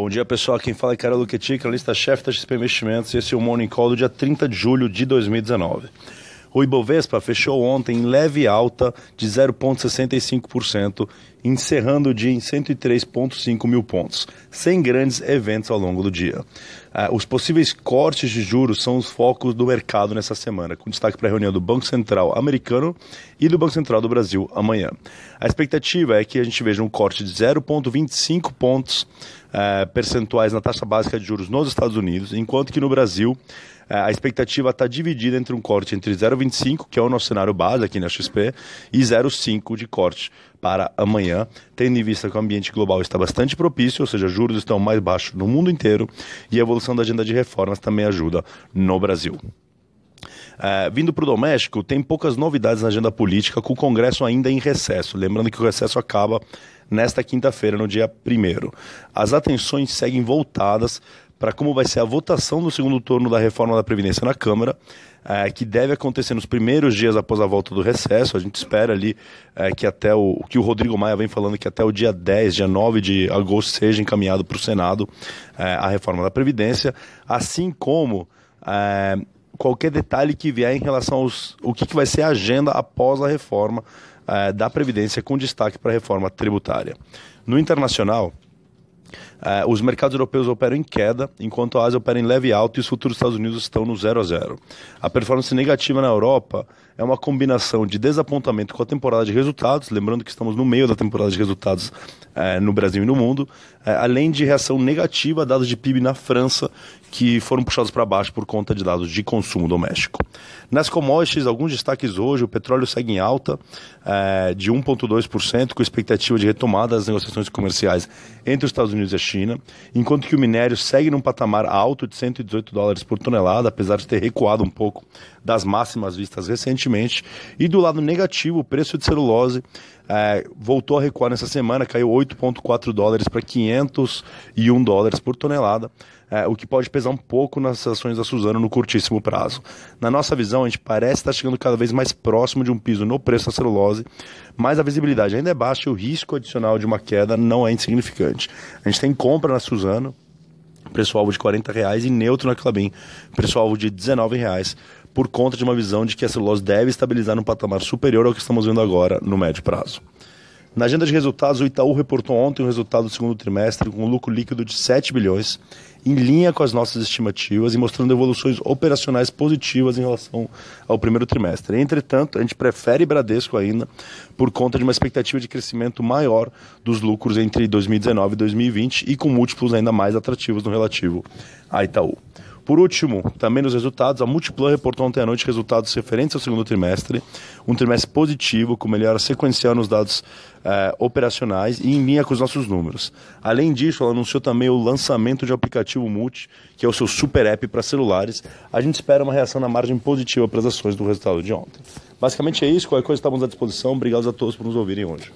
Bom dia, pessoal. Quem fala é Carol Luquetic, analista-chefe da XP Investimentos, e esse é o Morning Call do dia 30 de julho de 2019. O Ibovespa fechou ontem em leve alta de 0,65%, encerrando o dia em 103,5 mil pontos, sem grandes eventos ao longo do dia. Uh, os possíveis cortes de juros são os focos do mercado nessa semana, com destaque para a reunião do Banco Central americano e do Banco Central do Brasil amanhã. A expectativa é que a gente veja um corte de 0,25 pontos uh, percentuais na taxa básica de juros nos Estados Unidos, enquanto que no Brasil uh, a expectativa está dividida entre um corte entre 0,25, que é o nosso cenário base aqui na XP, e 0,5 de corte para amanhã, tendo em vista que o ambiente global está bastante propício, ou seja, juros estão mais baixos no mundo inteiro e a evolução da agenda de reformas também ajuda no Brasil. Uh, vindo para o doméstico, tem poucas novidades na agenda política, com o Congresso ainda em recesso. Lembrando que o recesso acaba nesta quinta-feira, no dia 1. As atenções seguem voltadas para como vai ser a votação do segundo turno da reforma da Previdência na Câmara, uh, que deve acontecer nos primeiros dias após a volta do recesso. A gente espera ali uh, que até o que o Rodrigo Maia vem falando que até o dia 10, dia 9 de agosto, seja encaminhado para o Senado a reforma da Previdência, assim como qualquer detalhe que vier em relação aos o que, que vai ser a agenda após a reforma uh, da Previdência, com destaque para a reforma tributária. No internacional, Uh, os mercados europeus operam em queda, enquanto a Ásia opera em leve alta e os futuros Estados Unidos estão no 0 a 0. A performance negativa na Europa é uma combinação de desapontamento com a temporada de resultados, lembrando que estamos no meio da temporada de resultados uh, no Brasil e no mundo, uh, além de reação negativa a dados de PIB na França, que foram puxados para baixo por conta de dados de consumo doméstico. Nas commodities, alguns destaques hoje: o petróleo segue em alta de 1,2%, com expectativa de retomada das negociações comerciais entre os Estados Unidos e a China, enquanto que o minério segue num patamar alto de 118 dólares por tonelada, apesar de ter recuado um pouco das máximas vistas recentemente. E do lado negativo, o preço de celulose é, voltou a recuar nessa semana, caiu 8,4 dólares para 501 dólares por tonelada. É, o que pode pesar um pouco nas ações da Suzano no curtíssimo prazo. Na nossa visão, a gente parece estar chegando cada vez mais próximo de um piso no preço da celulose, mas a visibilidade ainda é baixa e o risco adicional de uma queda não é insignificante. A gente tem compra na Suzano, preço-alvo de R$ reais e neutro na Clabin, preço-alvo de R$ reais por conta de uma visão de que a celulose deve estabilizar no patamar superior ao que estamos vendo agora no médio prazo. Na agenda de resultados, o Itaú reportou ontem o resultado do segundo trimestre com um lucro líquido de 7 bilhões, em linha com as nossas estimativas e mostrando evoluções operacionais positivas em relação ao primeiro trimestre. Entretanto, a gente prefere Bradesco ainda por conta de uma expectativa de crescimento maior dos lucros entre 2019 e 2020 e com múltiplos ainda mais atrativos no relativo a Itaú. Por último, também nos resultados, a Multiplan reportou ontem à noite resultados referentes ao segundo trimestre, um trimestre positivo, com melhora sequencial nos dados eh, operacionais e em linha com os nossos números. Além disso, ela anunciou também o lançamento de um aplicativo Multi, que é o seu super app para celulares. A gente espera uma reação na margem positiva para as ações do resultado de ontem. Basicamente é isso, qualquer coisa estamos à disposição. Obrigado a todos por nos ouvirem hoje.